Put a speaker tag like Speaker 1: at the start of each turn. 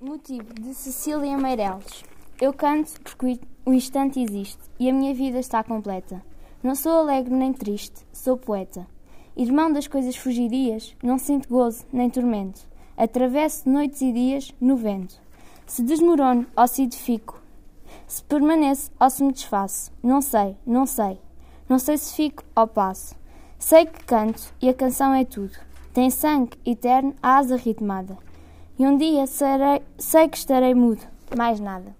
Speaker 1: Motivo de Cecília Meireles. Eu canto porque o instante existe e a minha vida está completa. Não sou alegre nem triste, sou poeta. Irmão das coisas fugidias, não sinto gozo nem tormento. Atravesso noites e dias no vento. Se desmorono ou se edifico, se permaneço ou se me desfaço, não sei, não sei. Não sei se fico ou passo. Sei que canto e a canção é tudo. Tem sangue eterno, a asa ritmada. E um dia serei, sei que estarei mudo, mais nada.